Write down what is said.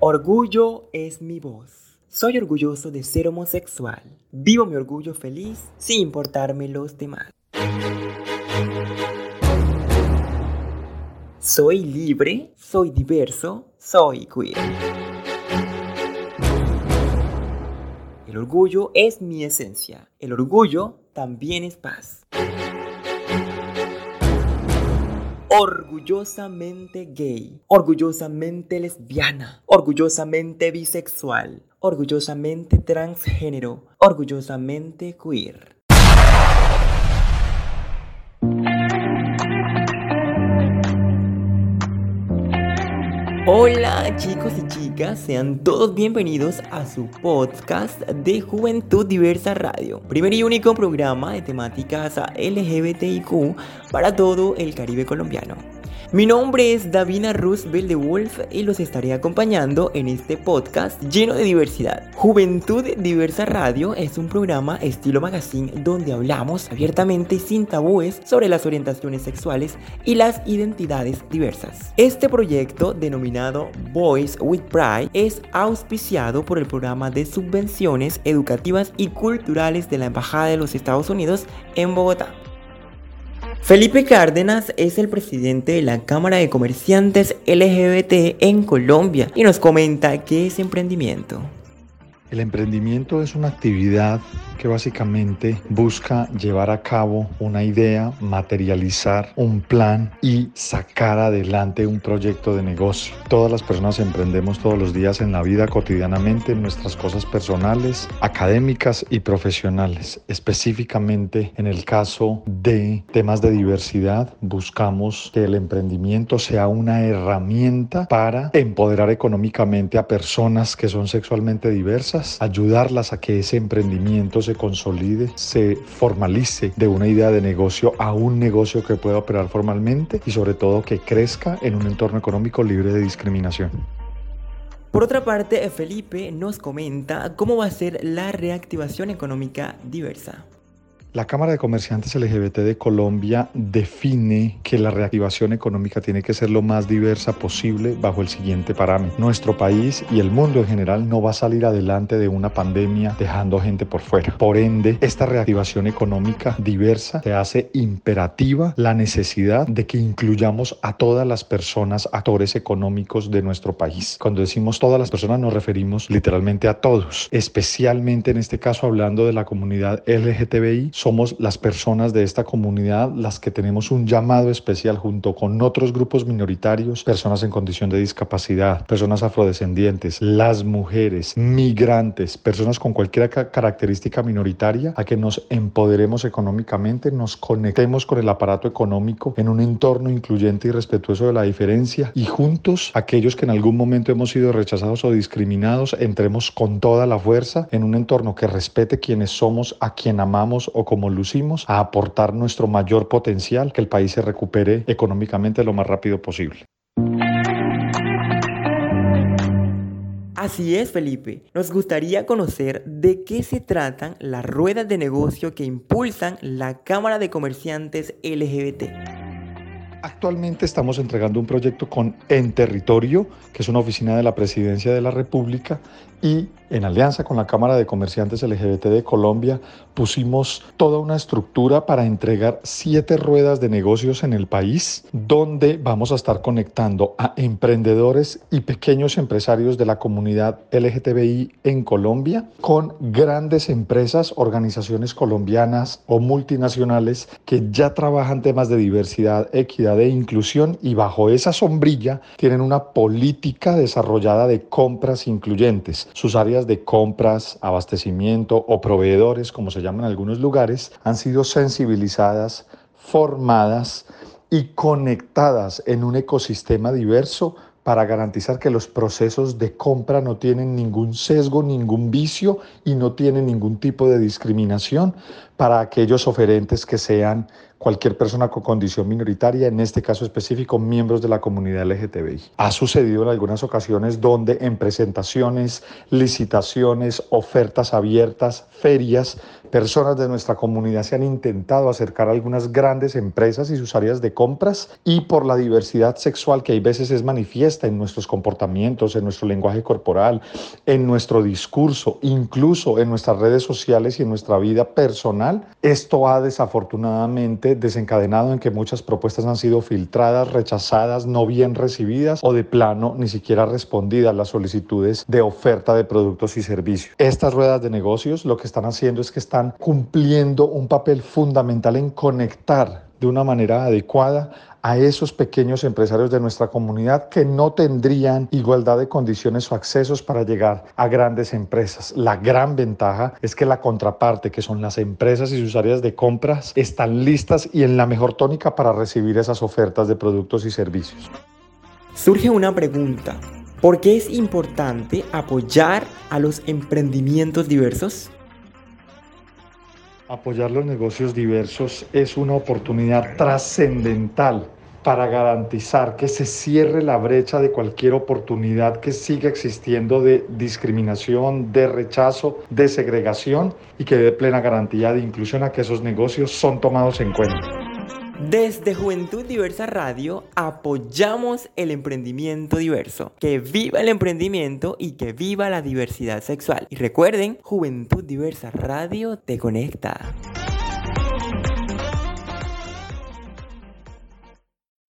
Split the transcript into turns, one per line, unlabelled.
Orgullo es mi voz. Soy orgulloso de ser homosexual. Vivo mi orgullo feliz sin importarme los demás. Soy libre, soy diverso, soy queer. El orgullo es mi esencia. El orgullo también es paz. Orgullosamente gay, orgullosamente lesbiana, orgullosamente bisexual, orgullosamente transgénero, orgullosamente queer. Hola chicos y chicas, sean todos bienvenidos a su podcast de Juventud Diversa Radio, primer y único programa de temáticas LGBTIQ para todo el Caribe colombiano. Mi nombre es Davina Roosevelt de Wolf y los estaré acompañando en este podcast lleno de diversidad. Juventud Diversa Radio es un programa estilo magazine donde hablamos abiertamente y sin tabúes sobre las orientaciones sexuales y las identidades diversas. Este proyecto denominado Boys with Pride es auspiciado por el programa de subvenciones educativas y culturales de la Embajada de los Estados Unidos en Bogotá. Felipe Cárdenas es el presidente de la Cámara de Comerciantes LGBT en Colombia y nos comenta qué es emprendimiento.
El emprendimiento es una actividad que básicamente busca llevar a cabo una idea, materializar un plan y sacar adelante un proyecto de negocio. Todas las personas emprendemos todos los días en la vida cotidianamente, en nuestras cosas personales, académicas y profesionales. Específicamente en el caso de temas de diversidad, buscamos que el emprendimiento sea una herramienta para empoderar económicamente a personas que son sexualmente diversas ayudarlas a que ese emprendimiento se consolide, se formalice de una idea de negocio a un negocio que pueda operar formalmente y sobre todo que crezca en un entorno económico libre de discriminación.
Por otra parte, Felipe nos comenta cómo va a ser la reactivación económica diversa.
La Cámara de Comerciantes LGBT de Colombia define que la reactivación económica tiene que ser lo más diversa posible bajo el siguiente parámetro. Nuestro país y el mundo en general no va a salir adelante de una pandemia dejando gente por fuera. Por ende, esta reactivación económica diversa se hace imperativa la necesidad de que incluyamos a todas las personas, actores económicos de nuestro país. Cuando decimos todas las personas nos referimos literalmente a todos, especialmente en este caso hablando de la comunidad LGTBI somos las personas de esta comunidad las que tenemos un llamado especial junto con otros grupos minoritarios, personas en condición de discapacidad, personas afrodescendientes, las mujeres, migrantes, personas con cualquier característica minoritaria, a que nos empoderemos económicamente, nos conectemos con el aparato económico en un entorno incluyente y respetuoso de la diferencia y juntos aquellos que en algún momento hemos sido rechazados o discriminados, entremos con toda la fuerza en un entorno que respete quienes somos, a quien amamos o como lucimos, a aportar nuestro mayor potencial, que el país se recupere económicamente lo más rápido posible.
Así es, Felipe. Nos gustaría conocer de qué se tratan las ruedas de negocio que impulsan la Cámara de Comerciantes LGBT.
Actualmente estamos entregando un proyecto con En Territorio, que es una oficina de la Presidencia de la República, y en alianza con la Cámara de Comerciantes LGBT de Colombia pusimos toda una estructura para entregar siete ruedas de negocios en el país, donde vamos a estar conectando a emprendedores y pequeños empresarios de la comunidad LGTBI en Colombia con grandes empresas, organizaciones colombianas o multinacionales que ya trabajan temas de diversidad, equidad e inclusión y bajo esa sombrilla tienen una política desarrollada de compras incluyentes sus áreas de compras, abastecimiento o proveedores, como se llaman en algunos lugares, han sido sensibilizadas, formadas y conectadas en un ecosistema diverso para garantizar que los procesos de compra no tienen ningún sesgo, ningún vicio y no tienen ningún tipo de discriminación, para aquellos oferentes que sean cualquier persona con condición minoritaria, en este caso específico miembros de la comunidad LGTBI. Ha sucedido en algunas ocasiones donde en presentaciones, licitaciones, ofertas abiertas, ferias, personas de nuestra comunidad se han intentado acercar a algunas grandes empresas y sus áreas de compras y por la diversidad sexual que hay veces es manifiesta en nuestros comportamientos, en nuestro lenguaje corporal, en nuestro discurso, incluso en nuestras redes sociales y en nuestra vida personal, esto ha desafortunadamente desencadenado en que muchas propuestas han sido filtradas, rechazadas, no bien recibidas o de plano ni siquiera respondidas las solicitudes de oferta de productos y servicios. Estas ruedas de negocios lo que están haciendo es que están cumpliendo un papel fundamental en conectar de una manera adecuada a esos pequeños empresarios de nuestra comunidad que no tendrían igualdad de condiciones o accesos para llegar a grandes empresas. La gran ventaja es que la contraparte, que son las empresas y sus áreas de compras, están listas y en la mejor tónica para recibir esas ofertas de productos y servicios.
Surge una pregunta. ¿Por qué es importante apoyar a los emprendimientos diversos?
Apoyar los negocios diversos es una oportunidad trascendental para garantizar que se cierre la brecha de cualquier oportunidad que siga existiendo de discriminación, de rechazo, de segregación y que dé plena garantía de inclusión a que esos negocios son tomados en cuenta.
Desde Juventud Diversa Radio apoyamos el emprendimiento diverso. Que viva el emprendimiento y que viva la diversidad sexual. Y recuerden, Juventud Diversa Radio te conecta.